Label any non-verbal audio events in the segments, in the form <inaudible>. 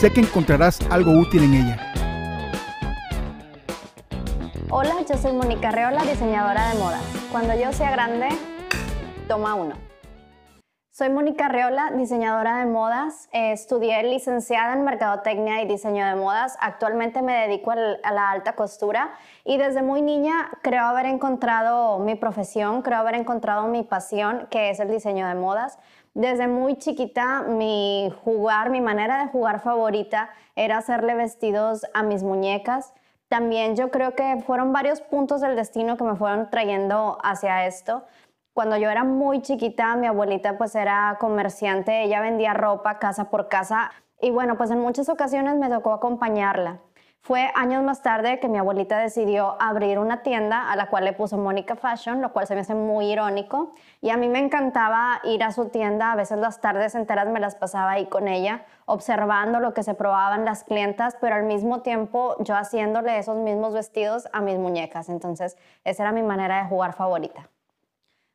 Sé que encontrarás algo útil en ella. Hola, yo soy Mónica Reola, diseñadora de modas. Cuando yo sea grande, toma uno. Soy Mónica Reola, diseñadora de modas. estudié licenciada en Mercadotecnia y Diseño de Modas. Actualmente me dedico a la alta costura y desde muy niña creo haber encontrado mi profesión, creo haber encontrado mi pasión, que es el diseño de modas. Desde muy chiquita mi jugar, mi manera de jugar favorita era hacerle vestidos a mis muñecas. También yo creo que fueron varios puntos del destino que me fueron trayendo hacia esto. Cuando yo era muy chiquita, mi abuelita pues era comerciante, ella vendía ropa casa por casa y bueno, pues en muchas ocasiones me tocó acompañarla. Fue años más tarde que mi abuelita decidió abrir una tienda a la cual le puso Mónica Fashion, lo cual se me hace muy irónico. Y a mí me encantaba ir a su tienda, a veces las tardes enteras me las pasaba ahí con ella, observando lo que se probaban las clientas, pero al mismo tiempo yo haciéndole esos mismos vestidos a mis muñecas. Entonces, esa era mi manera de jugar favorita.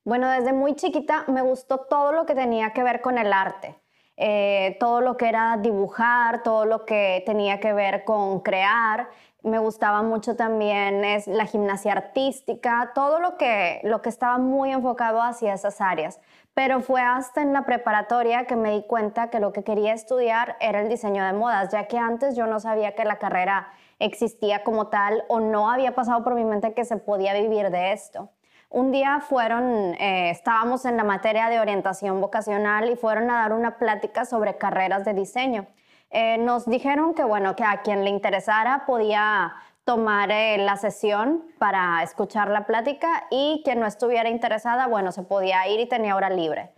Bueno, desde muy chiquita me gustó todo lo que tenía que ver con el arte. Eh, todo lo que era dibujar, todo lo que tenía que ver con crear. Me gustaba mucho también es la gimnasia artística, todo lo que, lo que estaba muy enfocado hacia esas áreas. Pero fue hasta en la preparatoria que me di cuenta que lo que quería estudiar era el diseño de modas, ya que antes yo no sabía que la carrera existía como tal o no había pasado por mi mente que se podía vivir de esto. Un día fueron, eh, estábamos en la materia de orientación vocacional y fueron a dar una plática sobre carreras de diseño. Eh, nos dijeron que, bueno, que a quien le interesara podía tomar eh, la sesión para escuchar la plática y quien no estuviera interesada, bueno, se podía ir y tenía hora libre.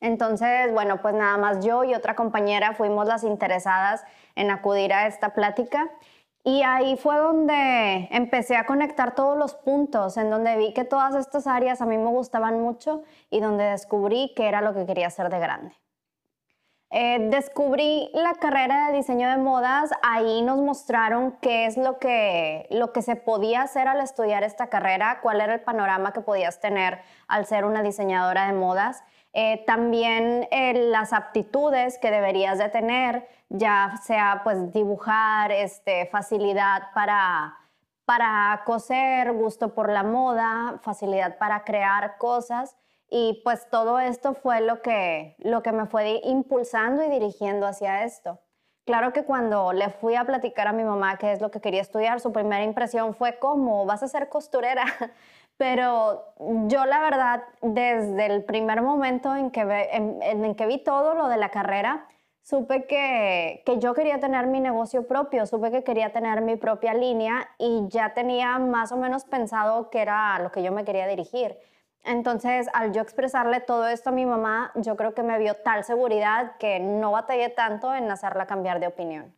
Entonces, bueno, pues nada más yo y otra compañera fuimos las interesadas en acudir a esta plática y ahí fue donde empecé a conectar todos los puntos, en donde vi que todas estas áreas a mí me gustaban mucho y donde descubrí que era lo que quería hacer de grande. Eh, descubrí la carrera de diseño de modas, ahí nos mostraron qué es lo que, lo que se podía hacer al estudiar esta carrera, cuál era el panorama que podías tener al ser una diseñadora de modas. Eh, también eh, las aptitudes que deberías de tener, ya sea pues dibujar, este, facilidad para, para coser, gusto por la moda, facilidad para crear cosas. Y pues todo esto fue lo que, lo que me fue impulsando y dirigiendo hacia esto. Claro que cuando le fui a platicar a mi mamá qué es lo que quería estudiar, su primera impresión fue cómo vas a ser costurera. <laughs> Pero yo la verdad, desde el primer momento en que, en, que vi todo lo de la carrera, supe que, que, yo quería tener mi negocio propio, supe que quería tener mi propia línea y ya tenía más o menos pensado que era lo que yo me quería dirigir. Entonces, al yo expresarle todo esto a mi mamá, yo creo que me vio tal seguridad que no batallé tanto en hacerla cambiar de opinión.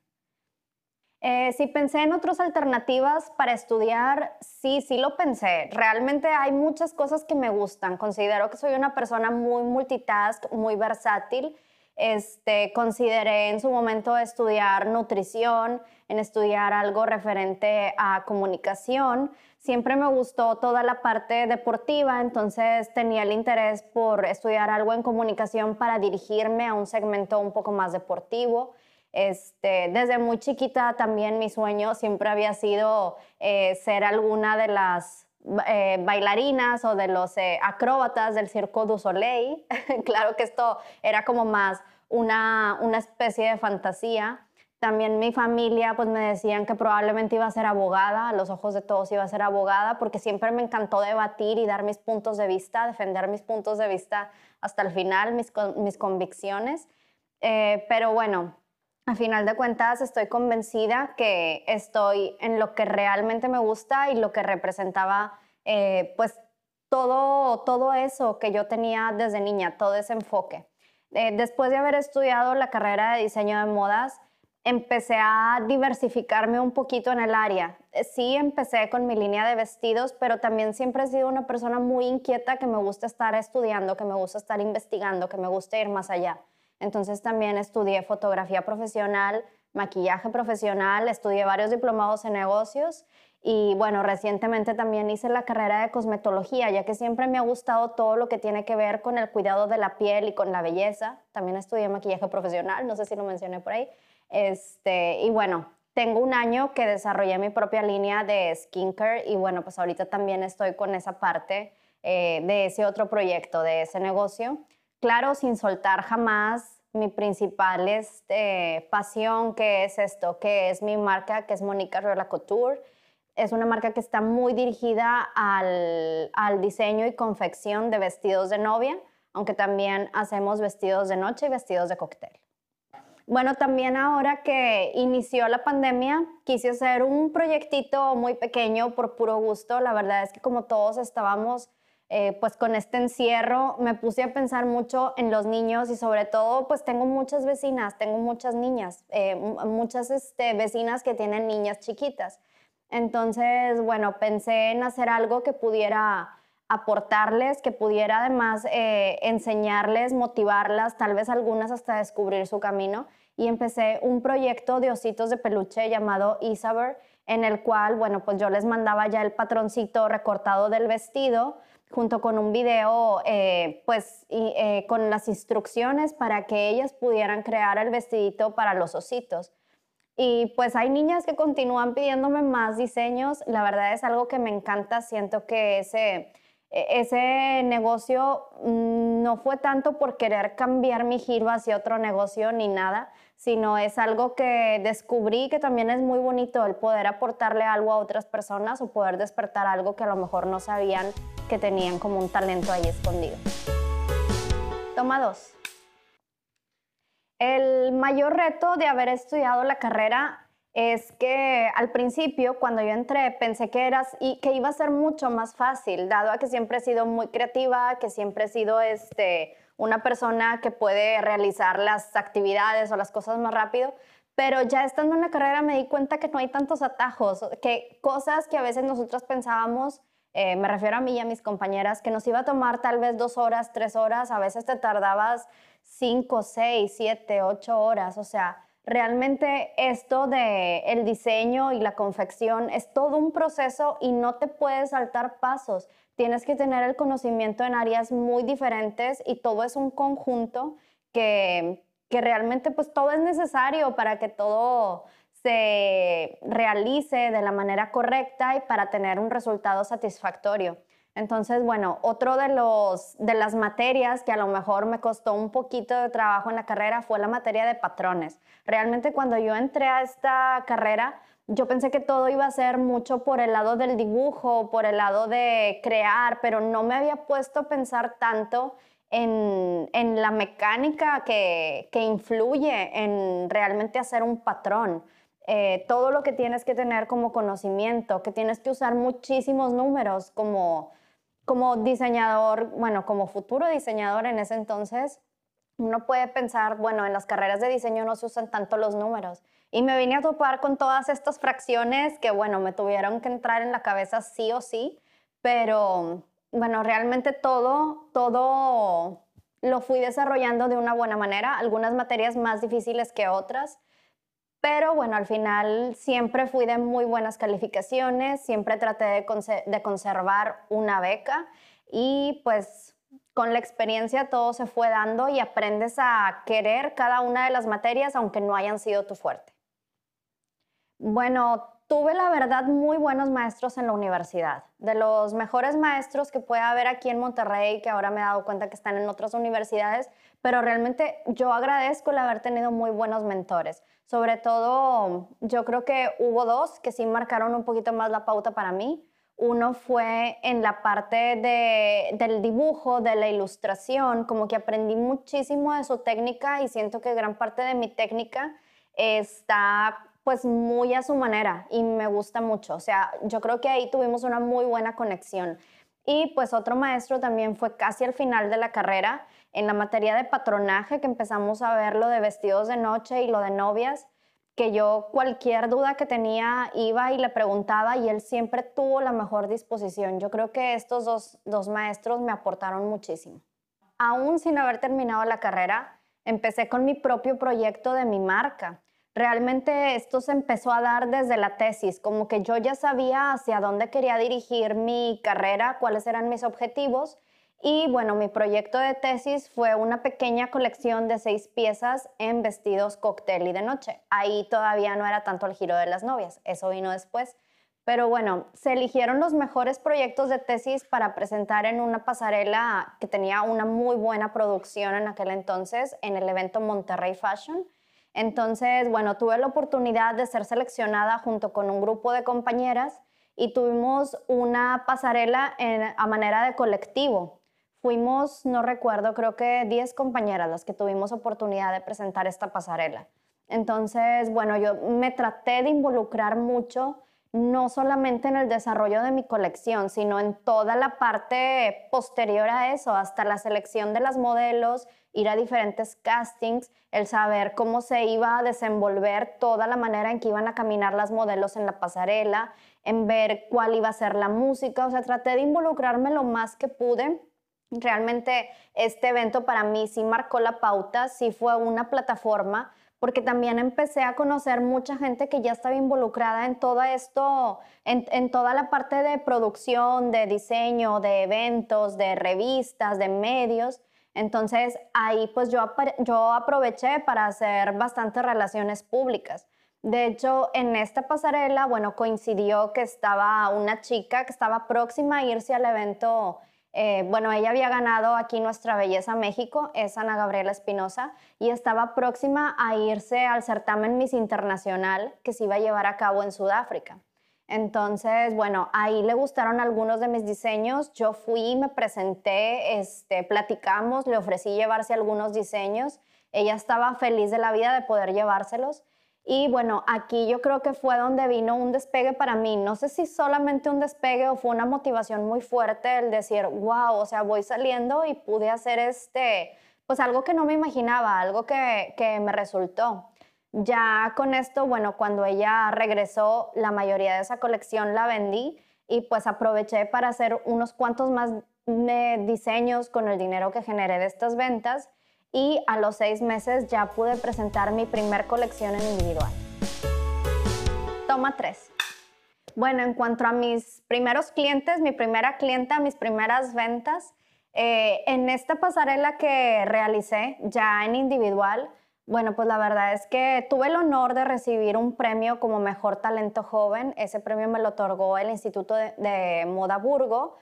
Eh, si pensé en otras alternativas para estudiar, sí, sí lo pensé. Realmente hay muchas cosas que me gustan. Considero que soy una persona muy multitask, muy versátil. Este, consideré en su momento estudiar nutrición, en estudiar algo referente a comunicación. Siempre me gustó toda la parte deportiva, entonces tenía el interés por estudiar algo en comunicación para dirigirme a un segmento un poco más deportivo. Este, desde muy chiquita también mi sueño siempre había sido eh, ser alguna de las eh, bailarinas o de los eh, acróbatas del Circo du Soleil. <laughs> claro que esto era como más una, una especie de fantasía. También mi familia pues me decían que probablemente iba a ser abogada, a los ojos de todos iba a ser abogada, porque siempre me encantó debatir y dar mis puntos de vista, defender mis puntos de vista hasta el final, mis, mis convicciones. pero bueno, a final de cuentas estoy convencida que estoy en lo que realmente me gusta y lo que representaba eh, pues todo, todo eso que yo tenía desde niña, todo ese enfoque. Eh, después de haber estudiado la carrera de diseño de modas, empecé a diversificarme un poquito en el área. Eh, sí, empecé con mi línea de vestidos, pero también siempre he sido una persona muy inquieta que me gusta estar estudiando, que me gusta estar investigando, que me gusta ir más allá. Entonces también estudié fotografía profesional, maquillaje profesional, estudié varios diplomados en negocios y bueno, recientemente también hice la carrera de cosmetología, ya que siempre me ha gustado todo lo que tiene que ver con el cuidado de la piel y con la belleza. También estudié maquillaje profesional, no sé si lo mencioné por ahí. Este, y bueno, tengo un año que desarrollé mi propia línea de skincare y bueno, pues ahorita también estoy con esa parte eh, de ese otro proyecto, de ese negocio. Claro, sin soltar jamás mi principal este, pasión, que es esto, que es mi marca, que es Mónica Rola Couture. Es una marca que está muy dirigida al, al diseño y confección de vestidos de novia, aunque también hacemos vestidos de noche y vestidos de cóctel. Bueno, también ahora que inició la pandemia, quise hacer un proyectito muy pequeño por puro gusto. La verdad es que como todos estábamos eh, pues con este encierro, me puse a pensar mucho en los niños y sobre todo pues tengo muchas vecinas, tengo muchas niñas, eh, muchas este, vecinas que tienen niñas chiquitas. Entonces, bueno, pensé en hacer algo que pudiera aportarles, que pudiera además eh, enseñarles, motivarlas, tal vez algunas hasta descubrir su camino y empecé un proyecto de ositos de peluche llamado Isaber, en el cual, bueno, pues yo les mandaba ya el patroncito recortado del vestido junto con un video, eh, pues eh, con las instrucciones para que ellas pudieran crear el vestidito para los ositos. Y pues hay niñas que continúan pidiéndome más diseños. La verdad es algo que me encanta. Siento que ese, e-, ese negocio mm, no fue tanto por querer cambiar mi giro hacia otro negocio ni nada, sino es algo que descubrí que también es muy bonito el poder aportarle algo a otras personas o poder despertar algo que a lo mejor no sabían que tenían como un talento ahí escondido. Toma dos. El mayor reto de haber estudiado la carrera es que al principio, cuando yo entré, pensé que, eras, y que iba a ser mucho más fácil, dado a que siempre he sido muy creativa, que siempre he sido este, una persona que puede realizar las actividades o las cosas más rápido. Pero ya estando en la carrera me di cuenta que no hay tantos atajos, que cosas que a veces nosotros pensábamos, eh, me refiero a mí y a mis compañeras, que nos iba a tomar tal vez dos horas, tres horas, a veces te tardabas cinco, seis, siete, ocho horas. O sea, Realmente esto de el diseño y la confección es todo un proceso y no te puedes saltar pasos. Tienes que tener el conocimiento en áreas muy diferentes y todo es un conjunto que, que realmente pues todo es necesario para que todo se realice de la manera correcta y para tener un resultado satisfactorio. Entonces, bueno, otro de, los, de las materias que a lo mejor me costó un poquito de trabajo en la carrera fue la materia de patrones. Realmente cuando yo entré a esta carrera, yo pensé que todo iba a ser mucho por el lado del dibujo, por el lado de crear, pero no me había puesto a pensar tanto en, la mecánica que, que, influye en realmente hacer un patrón. Eh, todo lo que tienes que tener como conocimiento, que tienes que usar muchísimos números como como diseñador, bueno, como futuro diseñador en ese entonces, uno puede pensar, bueno, en las carreras de diseño no se usan tanto los números. Y me vine a topar con todas estas fracciones que, bueno, me tuvieron que entrar en la cabeza sí o sí, pero, bueno, realmente todo, todo lo fui desarrollando de una buena manera, algunas materias más difíciles que otras, pero bueno, al final siempre fui de muy buenas calificaciones, siempre traté de, conservar una beca y pues con la experiencia todo se fue dando y aprendes a querer cada una de las materias aunque no hayan sido tu fuerte. Bueno, tuve la verdad muy buenos maestros en la universidad, de los mejores maestros que puede haber aquí en Monterrey, que ahora me he dado cuenta que están en otras universidades, pero realmente yo agradezco el haber tenido muy buenos mentores. Sobre todo, yo creo que hubo dos que sí marcaron un poquito más la pauta para mí. Uno fue en la parte de, del dibujo, de la ilustración, como que aprendí muchísimo de su técnica y siento que gran parte de mi técnica está pues muy a su manera y me gusta mucho. O sea, yo creo que ahí tuvimos una muy buena conexión. Y pues otro maestro también fue casi al final de la carrera en la materia de patronaje, que empezamos a ver lo de vestidos de noche y lo de novias, que yo cualquier duda que tenía iba y le preguntaba y él siempre tuvo la mejor disposición. Yo creo que estos dos, dos maestros me aportaron muchísimo. Aún sin haber terminado la carrera, empecé con mi propio proyecto de mi marca. Realmente esto se empezó a dar desde la tesis, como que yo ya sabía hacia dónde quería dirigir mi carrera, cuáles eran mis objetivos y bueno, mi proyecto de tesis fue una pequeña colección de seis piezas en vestidos cóctel y de noche. Ahí todavía no era tanto el giro de las novias, eso vino después. Pero bueno, se eligieron los mejores proyectos de tesis para presentar en una pasarela que tenía una muy buena producción en aquel entonces en el evento Monterrey Fashion. Entonces, bueno, tuve la oportunidad de ser seleccionada junto con un grupo de compañeras y tuvimos una pasarela a manera de colectivo. Fuimos, no recuerdo, creo que 10 compañeras las que tuvimos oportunidad de presentar esta pasarela. Entonces, bueno, yo me traté de involucrar mucho, no solamente en el desarrollo de mi colección, sino en toda la parte posterior a eso, hasta la selección de las modelos, ir a diferentes castings, el saber cómo se iba a desenvolver toda la manera en que iban a caminar las modelos en la pasarela, en ver cuál iba a ser la música, o sea, traté de involucrarme lo más que pude. Realmente este evento para mí sí marcó la pauta, sí fue una plataforma, porque también empecé a conocer mucha gente que ya estaba involucrada en todo esto, en, toda la parte de producción, de diseño, de eventos, de revistas, de medios. Entonces ahí pues yo, yo aproveché para hacer bastantes relaciones públicas. De hecho, en esta pasarela, bueno, coincidió que estaba una chica que estaba próxima a irse al evento eh, bueno, ella había ganado aquí Nuestra Belleza México, es Ana Gabriela Espinosa, y estaba próxima a irse al certamen Miss Internacional que se iba a llevar a cabo en Sudáfrica. Entonces, bueno, ahí le gustaron algunos de mis diseños. Yo fui, me presenté, este, platicamos, le ofrecí llevarse algunos diseños. Ella estaba feliz de la vida de poder llevárselos. Y bueno, aquí yo creo que fue donde vino un despegue para mí. No sé si solamente un despegue o fue una motivación muy fuerte el decir, wow, o sea, voy saliendo y pude hacer este, pues algo que no me imaginaba, algo que, que me resultó. Ya con esto, bueno, cuando ella regresó, la mayoría de esa colección la vendí y pues aproveché para hacer unos cuantos más diseños con el dinero que generé de estas ventas y a los seis meses ya pude presentar mi primer colección en individual. Toma tres. Bueno, en cuanto a mis primeros clientes, mi primera clienta, mis primeras ventas, eh, en esta pasarela que realicé ya en individual, bueno, pues la verdad es que tuve el honor de recibir un premio como mejor talento joven. Ese premio me lo otorgó el Instituto de, de Moda Burgo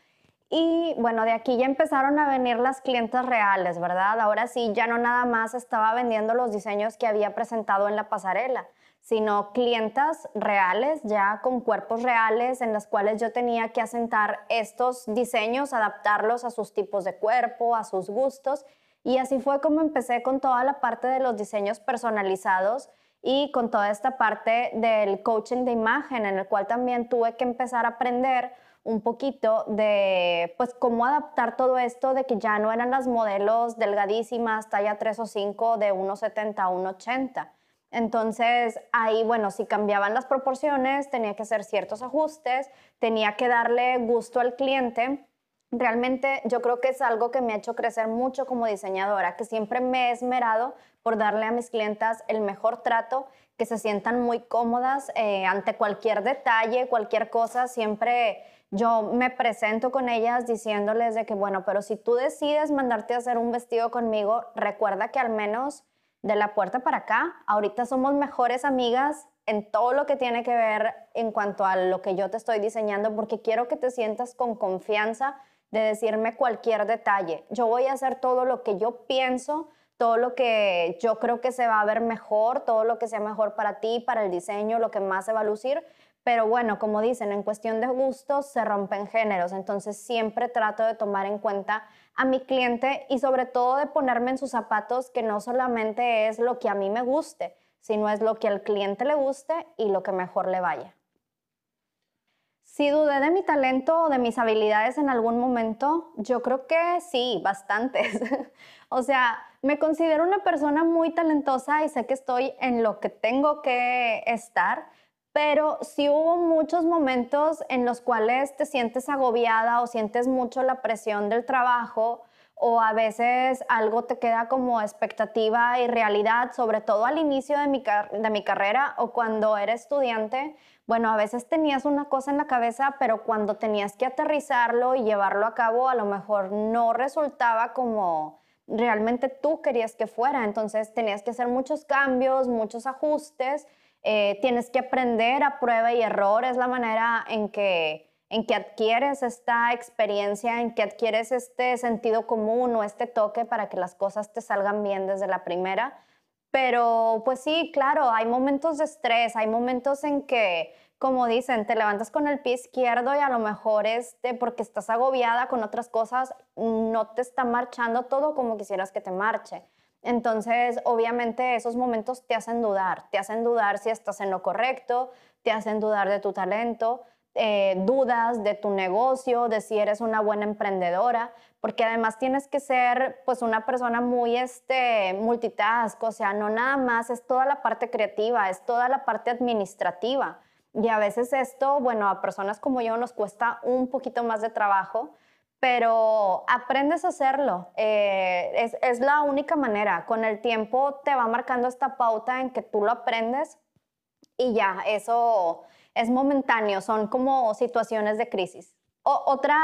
y bueno, de aquí ya empezaron a venir las clientes reales, ¿verdad? Ahora sí, ya no nada más estaba vendiendo los diseños que había presentado en la pasarela, sino clientas reales, ya con cuerpos reales en las cuales yo tenía que asentar estos diseños, adaptarlos a sus tipos de cuerpo, a sus gustos. Y así fue como empecé con toda la parte de los diseños personalizados y con toda esta parte del coaching de imagen, en el cual también tuve que empezar a aprender un poquito de pues cómo adaptar todo esto de que ya no eran las modelos delgadísimas, talla 3 o 5 de 1,70 a 1,80. Entonces ahí, bueno, si cambiaban las proporciones, tenía que hacer ciertos ajustes, tenía que darle gusto al cliente. Realmente yo creo que es algo que me ha hecho crecer mucho como diseñadora, que siempre me he esmerado por darle a mis clientas el mejor trato, que se sientan muy cómodas eh, ante cualquier detalle, cualquier cosa, siempre yo me presento con ellas diciéndoles de que, bueno, pero si tú decides mandarte a hacer un vestido conmigo, recuerda que al menos de la puerta para acá, ahorita somos mejores amigas en todo lo que tiene que ver en cuanto a lo que yo te estoy diseñando, porque quiero que te sientas con confianza de decirme cualquier detalle. Yo voy a hacer todo lo que yo pienso, todo lo que yo creo que se va a ver mejor, todo lo que sea mejor para ti, para el diseño, lo que más se va a lucir, pero bueno, como dicen, en cuestión de gustos se rompen géneros, entonces siempre trato de tomar en cuenta a mi cliente y sobre todo de ponerme en sus zapatos que no solamente es lo que a mí me guste, sino es lo que al cliente le guste y lo que mejor le vaya. Si dudé de mi talento o de mis habilidades en algún momento, yo creo que sí, bastantes. <laughs> o sea, me considero una persona muy talentosa y sé que estoy en lo que tengo que estar, pero sí hubo muchos momentos en los cuales te sientes agobiada o sientes mucho la presión del trabajo o a veces algo te queda como expectativa y realidad, sobre todo al inicio de mi, de mi carrera o cuando era estudiante. Bueno, a veces tenías una cosa en la cabeza, pero cuando tenías que aterrizarlo y llevarlo a cabo, a lo mejor no resultaba como realmente tú querías que fuera. Entonces tenías que hacer muchos cambios, muchos ajustes, eh, tienes que aprender a prueba y error, es la manera en que en que adquieres esta experiencia, en que adquieres este sentido común o este toque para que las cosas te salgan bien desde la primera. Pero pues sí, claro, hay momentos de estrés, hay momentos en que, como dicen, te levantas con el pie izquierdo y a lo mejor este, porque estás agobiada con otras cosas, no te está marchando todo como quisieras que te marche. Entonces, obviamente esos momentos te hacen dudar, te hacen dudar si estás en lo correcto, te hacen dudar de tu talento, eh, dudas de tu negocio, de si eres una buena emprendedora, porque además tienes que ser pues una persona muy este, multitask, o sea, no nada más es toda la parte creativa, es toda la parte administrativa. Y a veces esto, bueno, a personas como yo nos cuesta un poquito más de trabajo, pero aprendes a hacerlo. Eh, es, es la única manera. Con el tiempo te va marcando esta pauta en que tú lo aprendes y ya, eso es momentáneo, son como situaciones de crisis. otra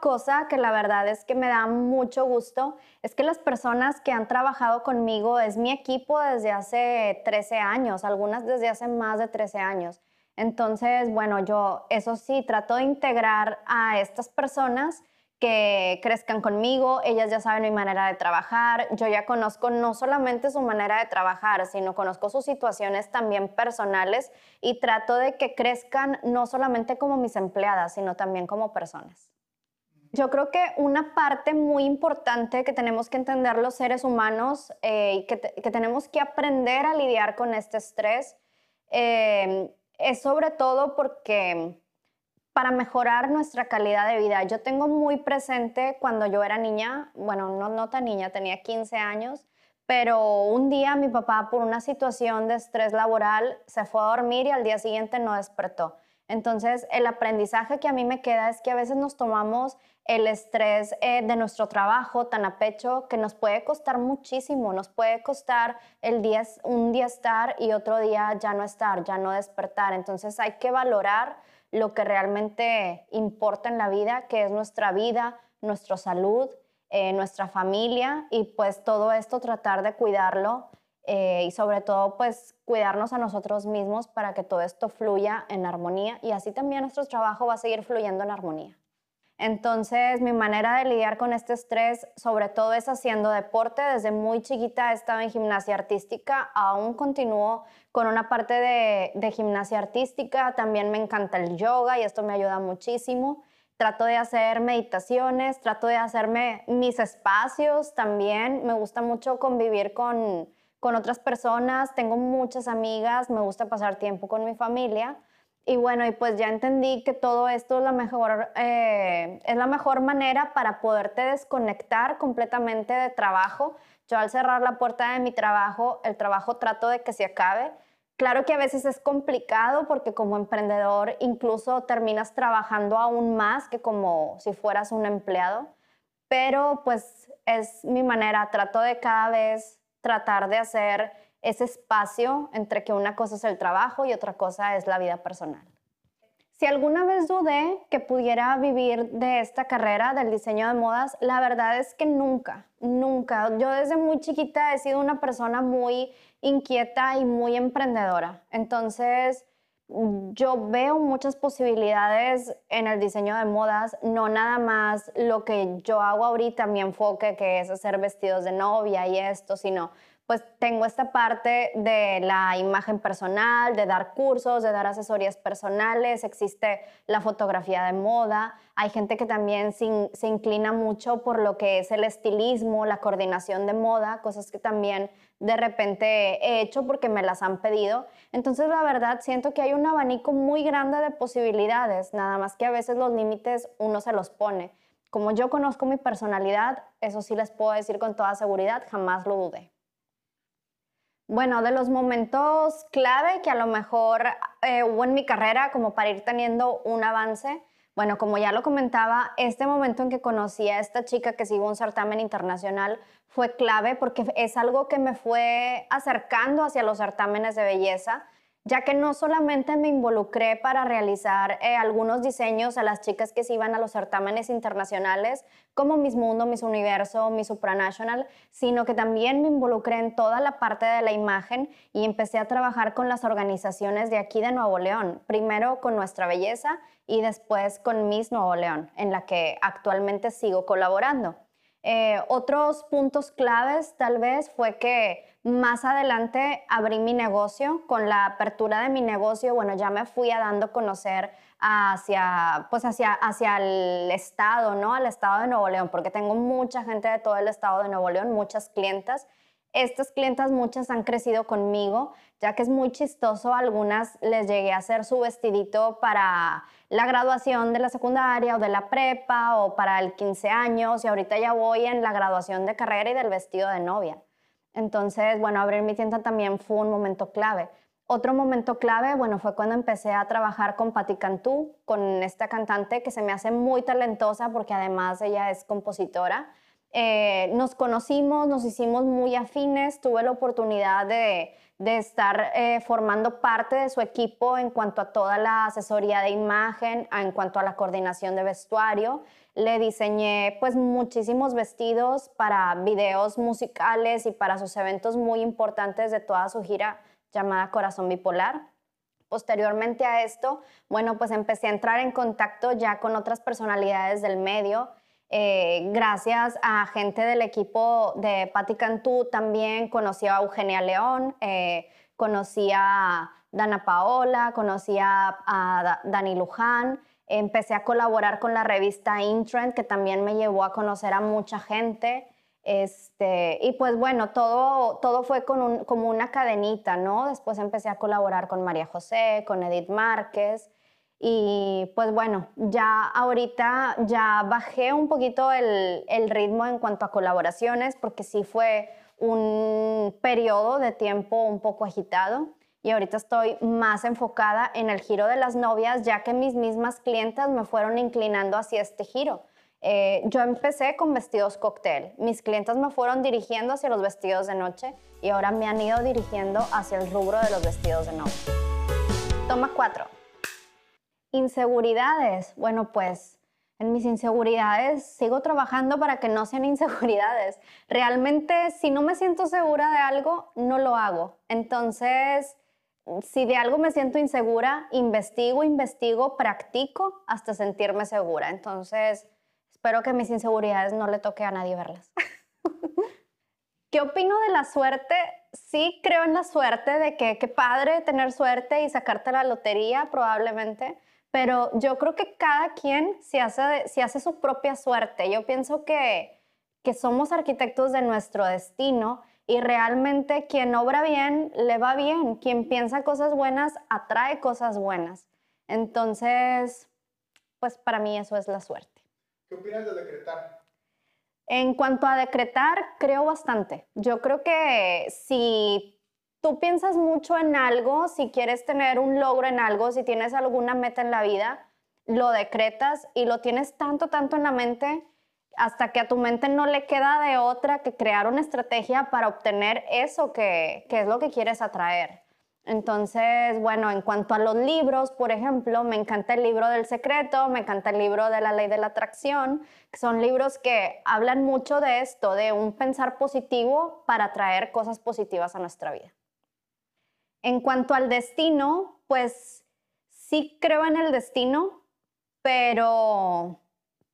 cosa que la verdad es que me da mucho gusto es que las personas que han trabajado conmigo es mi equipo desde hace 13 años, algunas desde hace más de 13 años. Entonces, bueno, yo eso sí, trato de integrar a estas personas que crezcan conmigo, ellas ya saben mi manera de trabajar, yo ya conozco no solamente su manera de trabajar, sino conozco sus situaciones también personales y trato de que crezcan no solamente como mis empleadas, sino también como personas. Yo creo que una parte muy importante que tenemos que entender los seres humanos eh, y que, tenemos que aprender a lidiar con este estrés eh, es sobre todo porque para mejorar nuestra calidad de vida. Yo tengo muy presente cuando yo era niña, bueno, no, no tan niña, tenía 15 años, pero un día mi papá por una situación de estrés laboral se fue a dormir y al día siguiente no despertó. Entonces, el aprendizaje que a mí me queda es que a veces nos tomamos el estrés eh, de nuestro trabajo tan a pecho que nos puede costar muchísimo, nos puede costar el día, un día estar y otro día ya no estar, ya no despertar. Entonces, hay que valorar lo que realmente importa en la vida, que es nuestra vida, nuestra salud, eh, nuestra familia y pues todo esto tratar de cuidarlo eh, y sobre todo pues cuidarnos a nosotros mismos para que todo esto fluya en armonía y así también nuestro trabajo va a seguir fluyendo en armonía. Entonces, mi manera de lidiar con este estrés, sobre todo, es haciendo deporte. Desde muy chiquita he estado en gimnasia artística, aún continúo con una parte de, gimnasia artística. También me encanta el yoga y esto me ayuda muchísimo. Trato de hacer meditaciones, trato de hacerme mis espacios también. Me gusta mucho convivir con, con otras personas. Tengo muchas amigas, me gusta pasar tiempo con mi familia. Y bueno, y pues ya entendí que todo esto es la mejor, eh, es la mejor manera para poderte desconectar completamente de trabajo. Yo al cerrar la puerta de mi trabajo, el trabajo trato de que se acabe. Claro que a veces es complicado porque como emprendedor incluso terminas trabajando aún más que como si fueras un empleado, pero pues es mi manera, trato de cada vez tratar de hacer ese espacio entre que una cosa es el trabajo y otra cosa es la vida personal. Si alguna vez dudé que pudiera vivir de esta carrera del diseño de modas, la verdad es que nunca, nunca. Yo desde muy chiquita he sido una persona muy inquieta y muy emprendedora. Entonces, yo veo muchas posibilidades en el diseño de modas, no nada más lo que yo hago ahorita, mi enfoque, que es hacer vestidos de novia y esto, sino pues tengo esta parte de la imagen personal, de dar cursos, de dar asesorías personales, existe la fotografía de moda, hay gente que también se, se inclina mucho por lo que es el estilismo, la coordinación de moda, cosas que también de repente he hecho porque me las han pedido. Entonces, la verdad, siento que hay un abanico muy grande de posibilidades, nada más que a veces los límites uno se los pone. Como yo conozco mi personalidad, eso sí les puedo decir con toda seguridad, jamás lo dudé. Bueno, de los momentos clave que a lo mejor eh, hubo en mi carrera como para ir teniendo un avance, bueno, como ya lo comentaba, este momento en que conocí a esta chica que sigue un certamen internacional fue clave porque es algo que me fue acercando hacia los certámenes de belleza ya que no solamente me involucré para realizar eh, algunos diseños a las chicas que se iban a los certámenes internacionales, como Miss Mundo, Miss Universo, Miss Supranational, sino que también me involucré en toda la parte de la imagen y empecé a trabajar con las organizaciones de aquí de Nuevo León, primero con Nuestra Belleza y después con Miss Nuevo León, en la que actualmente sigo colaborando. Eh, otros puntos claves tal vez fue que más adelante abrí mi negocio. Con la apertura de mi negocio, bueno, ya me fui a dando conocer hacia, pues hacia, hacia el estado, ¿no? Al estado de Nuevo León, porque tengo mucha gente de todo el estado de Nuevo León, muchas clientas. Estas clientas, muchas han crecido conmigo, ya que es muy chistoso. Algunas les llegué a hacer su vestidito para la graduación de la secundaria o de la prepa o para el 15 años y ahorita ya voy en la graduación de carrera y del vestido de novia. Entonces, bueno, abrir mi tienda también fue un momento clave. Otro momento clave, bueno, fue cuando empecé a trabajar con Patti Cantú, con esta cantante que se me hace muy talentosa porque además ella es compositora. Eh, nos conocimos, nos hicimos muy afines, tuve la oportunidad de, estar eh, formando parte de su equipo en cuanto a toda la asesoría de imagen, en cuanto a la coordinación de vestuario. Le diseñé pues muchísimos vestidos para videos musicales y para sus eventos muy importantes de toda su gira llamada Corazón Bipolar. Posteriormente a esto, bueno, pues empecé a entrar en contacto ya con otras personalidades del medio eh, gracias a gente del equipo de Patti Cantú también conocí a Eugenia León, eh, conocí a Dana Paola, conocí a, Dani Luján, empecé a colaborar con la revista Intrend, que también me llevó a conocer a mucha gente. Este, y pues bueno, todo, todo fue con como una cadenita, ¿no? Después empecé a colaborar con María José, con Edith Márquez. Y pues bueno, ya ahorita ya bajé un poquito el, ritmo en cuanto a colaboraciones porque sí fue un periodo de tiempo un poco agitado y ahorita estoy más enfocada en el giro de las novias ya que mis mismas clientas me fueron inclinando hacia este giro. Eh, yo empecé con vestidos cóctel, mis clientas me fueron dirigiendo hacia los vestidos de noche y ahora me han ido dirigiendo hacia el rubro de los vestidos de noche. Toma cuatro. Inseguridades. Bueno, pues en mis inseguridades sigo trabajando para que no sean <laughs> inseguridades. Realmente, si no me siento segura de algo, no lo hago. Entonces, si de algo me siento insegura, investigo, investigo, practico hasta sentirme segura. Entonces, espero que mis inseguridades no le toque a nadie verlas. <laughs> ¿Qué opino de la suerte? Sí creo en la suerte, de que qué padre tener suerte y sacarte la lotería probablemente pero yo creo que cada quien se hace, se hace su propia suerte. Yo pienso que, que somos arquitectos de nuestro destino y realmente quien obra bien, le va bien. Quien piensa cosas buenas, atrae cosas buenas. Entonces, pues para mí eso es la suerte. ¿Qué opinas de decretar? En cuanto a decretar, creo bastante. Yo creo que si tú piensas mucho en algo, si quieres tener un logro en algo, si tienes alguna meta en la vida, lo decretas y lo tienes tanto, tanto en la mente hasta que a tu mente no le queda de otra que crear una estrategia para obtener eso que, que es lo que quieres atraer. Entonces, bueno, en cuanto a los libros, por ejemplo, me encanta el libro del secreto, me encanta el libro de la ley de la atracción, que son libros que hablan mucho de esto, de un pensar positivo para atraer cosas positivas a nuestra vida. En cuanto al destino, pues sí creo en el destino, pero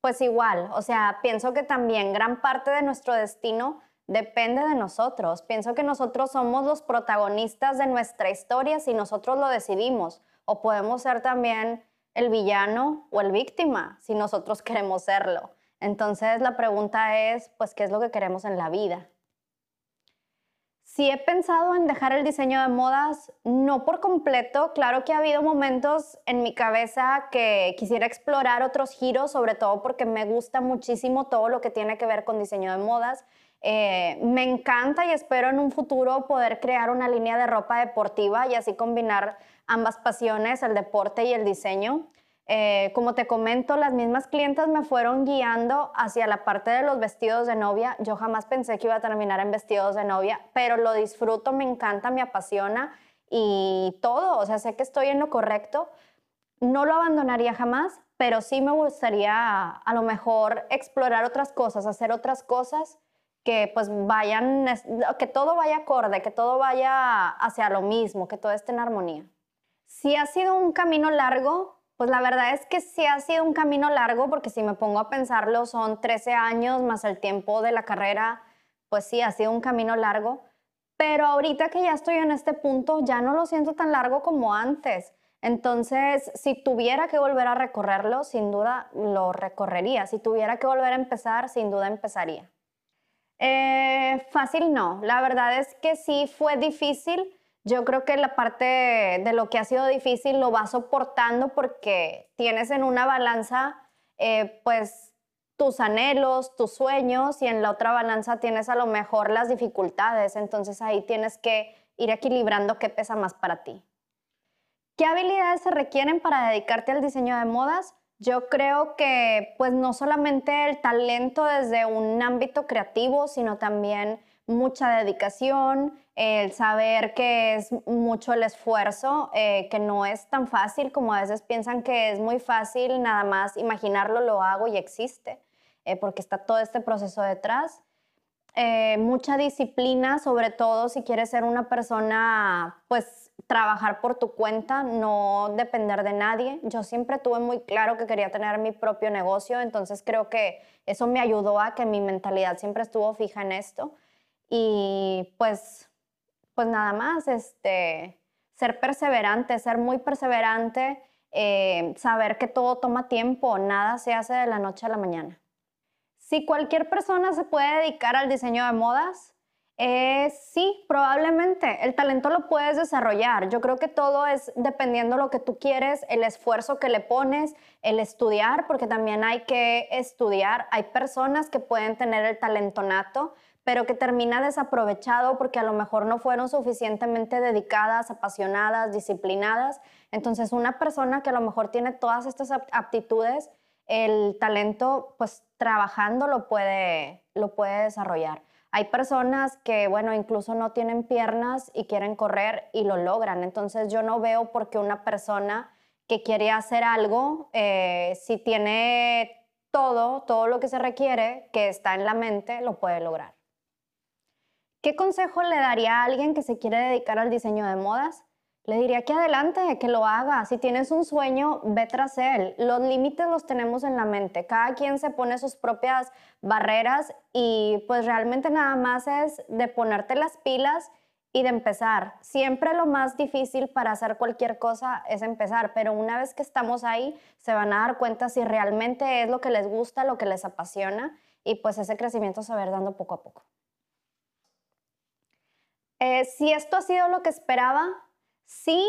pues igual, o sea, pienso que también gran parte de nuestro destino depende de nosotros. Pienso que nosotros somos los protagonistas de nuestra historia si nosotros lo decidimos. O podemos ser también el villano o el víctima si nosotros <laughs> queremos serlo. Entonces la pregunta es, pues, ¿qué es lo que queremos en la vida? Si he pensado en dejar el diseño de modas, no por completo. Claro que ha habido momentos en mi cabeza que quisiera explorar otros giros, sobre todo porque me gusta muchísimo todo lo que tiene que ver con diseño de modas. Eh, me encanta y espero en un futuro poder crear una línea de ropa deportiva y así combinar ambas pasiones, el deporte y el diseño. Eh, como te comento, las mismas clientas me fueron guiando hacia la parte de los vestidos de novia. Yo jamás pensé que iba a terminar en vestidos de novia, pero lo disfruto, me encanta, me apasiona y todo. O sea, sé que estoy en lo correcto. No lo abandonaría jamás, pero sí me gustaría a lo mejor explorar otras cosas, hacer otras cosas que pues vayan, que todo vaya acorde, que todo vaya hacia lo mismo, que todo esté en armonía. Si ha sido un camino largo, pues la verdad es que sí ha sido un camino largo, porque si me pongo a pensarlo, son 13 años más el tiempo de la carrera, pues sí, ha sido un camino largo. Pero ahorita que ya estoy en este punto, ya no lo siento tan largo como antes. Entonces, si tuviera que volver a recorrerlo, sin duda lo recorrería. Si tuviera que volver a empezar, sin duda empezaría. Eh, fácil no. La verdad es que sí fue difícil yo creo que la parte de lo que ha sido difícil lo va soportando porque tienes en una balanza, eh, pues, tus anhelos, tus sueños y en la otra balanza tienes a lo mejor las dificultades. Entonces ahí tienes que ir equilibrando qué pesa más para ti. ¿Qué habilidades se requieren para dedicarte al diseño de modas? Yo creo que pues no solamente el talento desde un ámbito creativo, sino también mucha dedicación, el saber que es mucho el esfuerzo, eh, que no es tan fácil como a veces piensan que es muy fácil, nada más imaginarlo, lo hago y existe, eh, porque está todo este proceso detrás. Eh, mucha disciplina, sobre todo si quieres ser una persona, pues trabajar por tu cuenta, no depender de nadie. Yo siempre tuve muy claro que quería tener mi propio negocio, entonces creo que eso me ayudó a que mi mentalidad siempre estuvo fija en esto. Y pues, pues nada más, este, ser perseverante, ser muy perseverante, eh, saber que todo toma tiempo, nada se hace de la noche a la mañana. Si cualquier persona se puede dedicar al diseño de modas, eh, sí, probablemente. El talento lo puedes desarrollar. Yo creo que todo es dependiendo de lo que tú quieres, el esfuerzo que le pones, el estudiar, porque también hay que estudiar. Hay personas que pueden tener el talento nato, pero que termina desaprovechado porque a lo mejor no fueron suficientemente dedicadas, apasionadas, disciplinadas. Entonces, una persona que a lo mejor tiene todas estas aptitudes, el talento, pues trabajando lo puede, lo puede desarrollar. Hay personas que, bueno, incluso no tienen piernas y quieren correr y lo logran. Entonces, yo no veo por qué una persona que quiere hacer algo, eh, si tiene todo, todo lo que se requiere, que está en la mente, lo puede lograr. ¿Qué consejo le daría a alguien que se quiere dedicar al diseño de modas? Le diría que adelante, que lo haga. Si tienes un sueño, ve tras él. Los límites los tenemos en la mente. Cada quien se pone sus propias barreras y pues realmente nada más es de ponerte las pilas y de empezar. Siempre lo más difícil para hacer cualquier cosa es empezar, pero una vez que estamos ahí, se van a dar cuenta si realmente es lo que les gusta, lo que les apasiona y pues ese crecimiento se va dando poco a poco. Eh, si esto ha sido lo que esperaba, sí,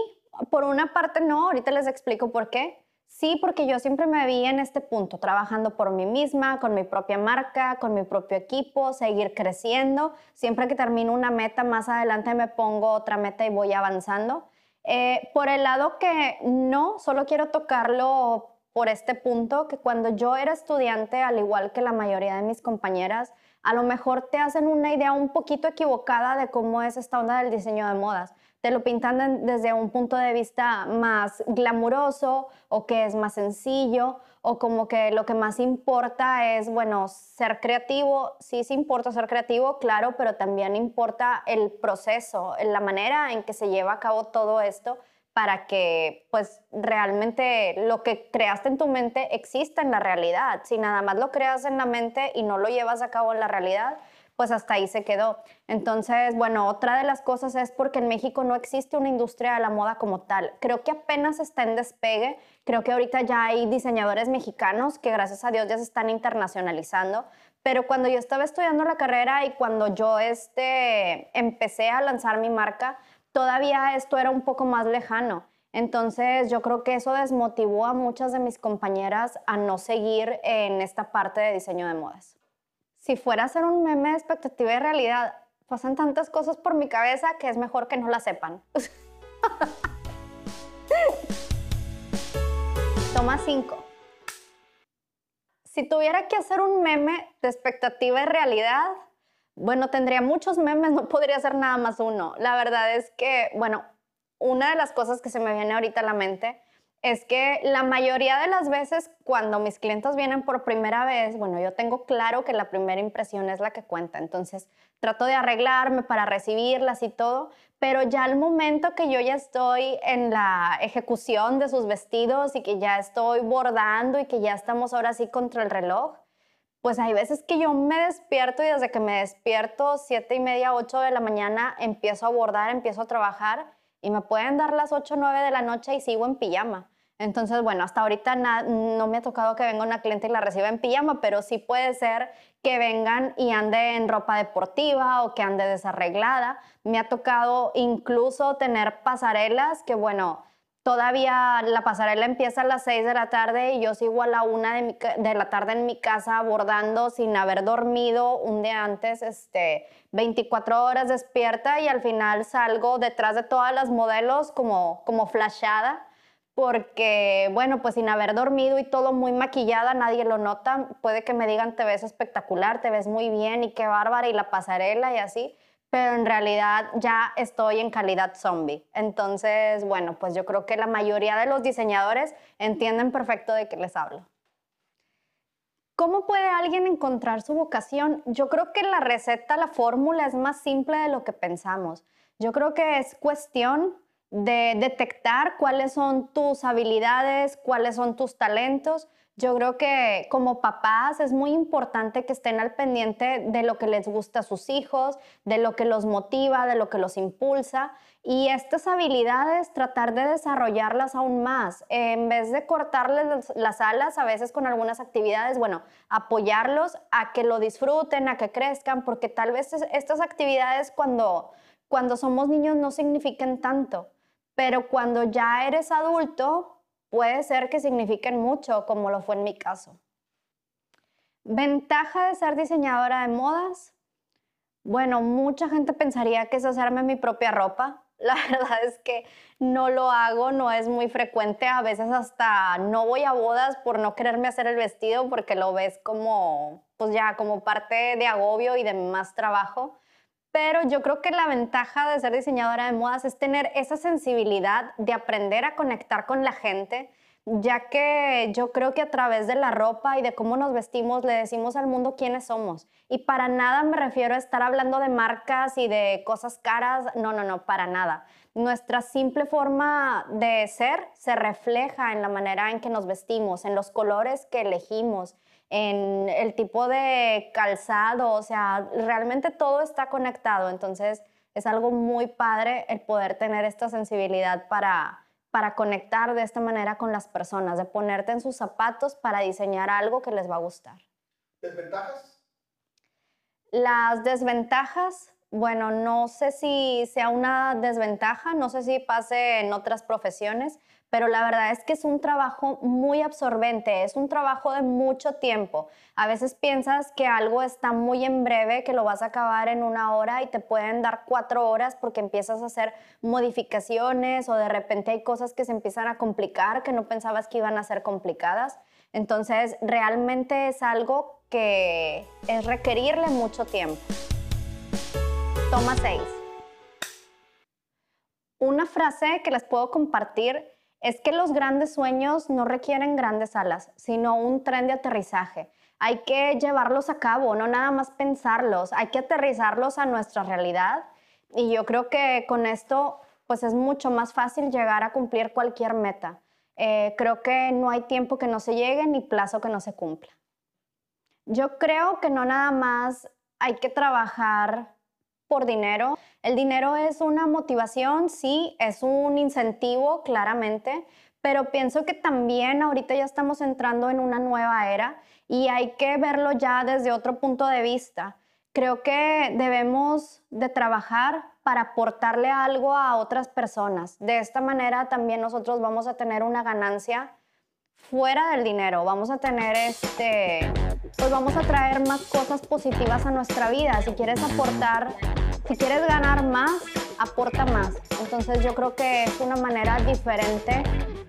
por una parte no, ahorita les explico por qué. Sí, porque yo siempre me vi en este punto, trabajando por mí misma, con mi propia marca, con mi propio equipo, seguir creciendo. Siempre que termino una meta, más adelante me pongo otra meta y voy avanzando. Eh, por el lado que no, solo quiero tocarlo por este punto, que cuando yo era estudiante, al igual que la mayoría de mis compañeras, a lo mejor te hacen una idea un poquito equivocada de cómo es esta onda del diseño de modas. Te lo pintan desde un punto de vista más glamuroso o que es más sencillo o como que lo que más importa es, bueno, ser creativo. Sí, sí importa ser creativo, claro, pero también importa el proceso, la manera en que se lleva a cabo todo esto para que pues realmente lo que creaste en tu mente exista en la realidad. Si nada más lo creas en la mente y no lo llevas a cabo en la realidad, pues hasta ahí se quedó. Entonces, bueno, otra de las cosas es porque en México no existe una industria de la moda como tal. Creo que apenas está en despegue. Creo que ahorita ya hay diseñadores mexicanos que gracias a Dios ya se están internacionalizando. Pero cuando yo estaba estudiando la carrera y cuando yo este, empecé a lanzar mi marca, todavía esto era un poco más lejano. Entonces yo creo que eso desmotivó a muchas de mis compañeras a no seguir en esta parte de diseño de modas. Si fuera a ser un meme de expectativa y realidad, pasan tantas cosas por mi cabeza que es mejor que no la sepan. <laughs> Toma 5. Si tuviera que hacer un meme de expectativa y realidad, bueno, tendría muchos memes, no podría hacer nada más uno. La verdad es que, bueno, una de las cosas que se me viene ahorita a la mente es que la mayoría de las veces cuando mis clientes vienen por primera vez, bueno, yo tengo claro que la primera impresión es la que cuenta, entonces trato de arreglarme para recibirlas y todo, pero ya al momento que yo ya estoy en la ejecución de sus vestidos y que ya estoy bordando y que ya estamos ahora sí contra el reloj, pues hay veces que yo me despierto y desde que me despierto, siete y media, ocho de la mañana, empiezo a bordar, empiezo a trabajar y me pueden dar las 8 o 9 de la noche y sigo en pijama. Entonces, bueno, hasta ahorita no me ha tocado que venga una cliente y la reciba en pijama, pero sí puede ser que vengan y ande en ropa deportiva o que ande desarreglada. Me ha tocado incluso tener pasarelas que, bueno, todavía la pasarela empieza a las 6 de la tarde y yo sigo a la 1 de, de, la tarde en mi casa abordando sin haber dormido un día antes, este, 24 horas despierta y al final salgo detrás de todas las modelos como, como flashada porque, bueno, pues sin haber dormido y todo muy maquillada, nadie lo nota. Puede que me digan, te ves espectacular, te ves muy bien y qué bárbara y la pasarela y así, pero en realidad ya estoy en calidad zombie. Entonces, bueno, pues yo creo que la mayoría de los diseñadores entienden perfecto de qué les hablo. ¿Cómo puede alguien encontrar su vocación? Yo creo que la receta, la fórmula es más simple de lo que pensamos. Yo creo que es cuestión de detectar cuáles son tus habilidades, cuáles son tus talentos. Yo creo que como papás es muy importante que estén al pendiente de lo que les gusta a sus hijos, de lo que los motiva, de lo que los impulsa. Y estas habilidades, tratar de desarrollarlas aún más. En vez de cortarles las alas, a veces con algunas actividades, bueno, apoyarlos a que lo disfruten, a que crezcan, porque tal vez estas actividades cuando, cuando somos niños no signifiquen tanto pero cuando ya eres adulto, puede ser que signifiquen mucho, como lo fue en mi caso. Ventaja de ser diseñadora de modas. Bueno, mucha gente pensaría que es hacerme mi propia ropa. <laughs> La verdad es que no lo hago, no es muy frecuente. A veces hasta no voy a bodas por no quererme hacer el vestido porque lo ves como, pues ya, como parte de agobio y de más trabajo pero yo creo que la ventaja de ser diseñadora de modas es tener esa sensibilidad de aprender a conectar con la gente, ya que yo creo que a través de la ropa y de cómo nos vestimos le decimos al mundo quiénes somos. Y para nada me refiero a estar hablando de marcas y de cosas caras, no, no, no, para nada. Nuestra simple forma de ser se refleja en la manera en que nos vestimos, en los colores que elegimos, en el tipo de calzado, o sea, realmente todo está conectado, entonces es algo muy padre el poder tener esta sensibilidad para, para conectar de esta manera con las personas, de ponerte en sus zapatos para diseñar algo que les va a gustar. ¿Desventajas? Las desventajas, bueno, no sé si sea una desventaja, no sé si pase en otras profesiones, pero la verdad es que es un trabajo muy absorbente, es un trabajo de mucho tiempo. A veces piensas que algo está muy en breve, que lo vas a acabar en una hora y te pueden dar cuatro horas porque empiezas a hacer modificaciones o de repente hay cosas que se empiezan a complicar que no pensabas que iban a ser complicadas. Entonces, realmente es algo que es requerirle mucho tiempo. Toma 6. Una frase que les puedo compartir es que los grandes sueños no requieren grandes alas, sino un tren de aterrizaje. Hay que llevarlos a cabo, no nada más pensarlos, hay que aterrizarlos a nuestra realidad y yo creo que con esto pues es mucho más fácil llegar a cumplir cualquier meta. Eh, creo que no hay tiempo que no se llegue ni plazo que no se cumpla. Yo creo que no nada más hay que trabajar por dinero. El dinero es una motivación, sí, es un incentivo, claramente, pero pienso que también ahorita ya estamos entrando en una nueva era y hay que verlo ya desde otro punto de vista. Creo que debemos de trabajar para aportarle algo a otras personas. De esta manera también nosotros vamos a tener una ganancia fuera del dinero, vamos a tener este, pues vamos a traer más cosas positivas a nuestra vida. Si quieres aportar, si quieres ganar más, aporta más. Entonces yo creo que es una manera diferente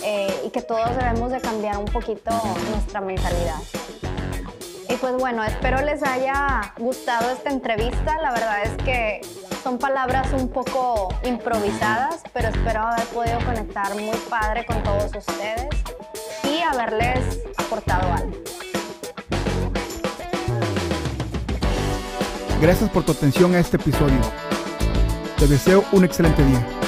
eh, y que todos debemos de cambiar un poquito nuestra mentalidad. Y pues bueno, espero les haya gustado esta entrevista. La verdad es que son palabras un poco improvisadas, pero espero haber podido conectar muy padre con todos ustedes y haberles aportado algo. Gracias por tu atención a este episodio. Te deseo un excelente día.